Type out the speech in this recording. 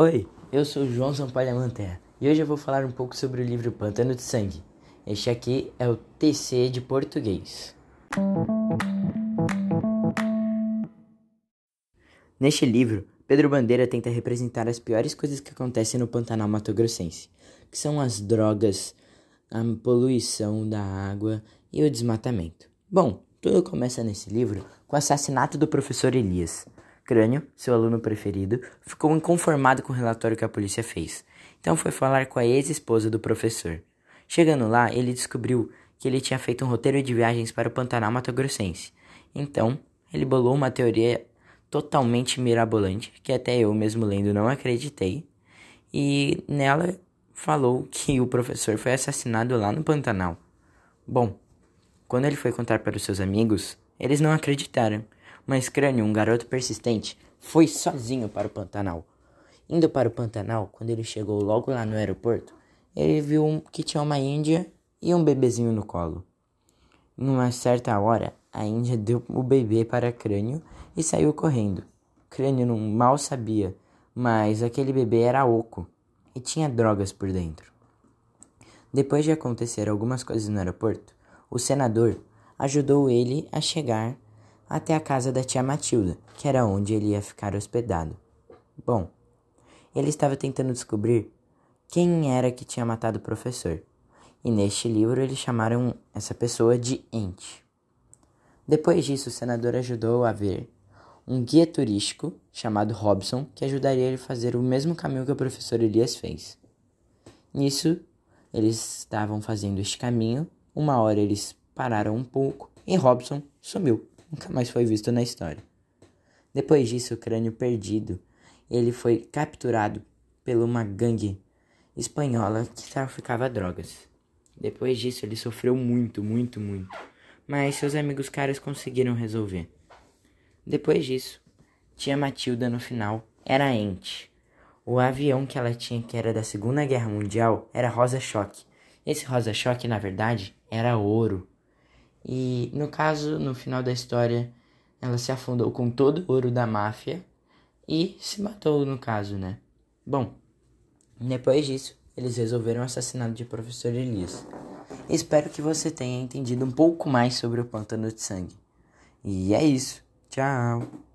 Oi, eu sou o João Sampaio Manterra e hoje eu vou falar um pouco sobre o livro Pantano de Sangue. Este aqui é o TC de português. Neste livro, Pedro Bandeira tenta representar as piores coisas que acontecem no Pantanal Mato Grossense, que são as drogas, a poluição da água e o desmatamento. Bom, tudo começa nesse livro com o assassinato do professor Elias. Crânio, seu aluno preferido, ficou inconformado com o relatório que a polícia fez. Então foi falar com a ex-esposa do professor. Chegando lá, ele descobriu que ele tinha feito um roteiro de viagens para o Pantanal Mato Grossense. Então, ele bolou uma teoria totalmente mirabolante, que até eu mesmo lendo não acreditei, e nela falou que o professor foi assassinado lá no Pantanal. Bom, quando ele foi contar para os seus amigos, eles não acreditaram mas Crânio, um garoto persistente, foi sozinho para o Pantanal. Indo para o Pantanal, quando ele chegou logo lá no aeroporto, ele viu que tinha uma índia e um bebezinho no colo. Em uma certa hora, a índia deu o bebê para Crânio e saiu correndo. Crânio não mal sabia, mas aquele bebê era oco e tinha drogas por dentro. Depois de acontecer algumas coisas no aeroporto, o senador ajudou ele a chegar até a casa da tia Matilda, que era onde ele ia ficar hospedado. Bom, ele estava tentando descobrir quem era que tinha matado o professor, e neste livro eles chamaram essa pessoa de Ente. Depois disso, o senador ajudou a ver um guia turístico chamado Robson que ajudaria ele a fazer o mesmo caminho que o professor Elias fez. Nisso, eles estavam fazendo este caminho, uma hora eles pararam um pouco e Robson sumiu nunca mais foi visto na história. Depois disso, o crânio perdido, ele foi capturado por uma gangue espanhola que traficava drogas. Depois disso, ele sofreu muito, muito, muito, mas seus amigos caras conseguiram resolver. Depois disso, tia Matilda no final era ente. O avião que ela tinha, que era da Segunda Guerra Mundial, era Rosa Choque. Esse Rosa Choque, na verdade, era ouro. E no caso, no final da história, ela se afundou com todo o ouro da máfia e se matou no caso, né? Bom, depois disso, eles resolveram o assassinato de professor Elias. Espero que você tenha entendido um pouco mais sobre o pântano de sangue. E é isso. Tchau.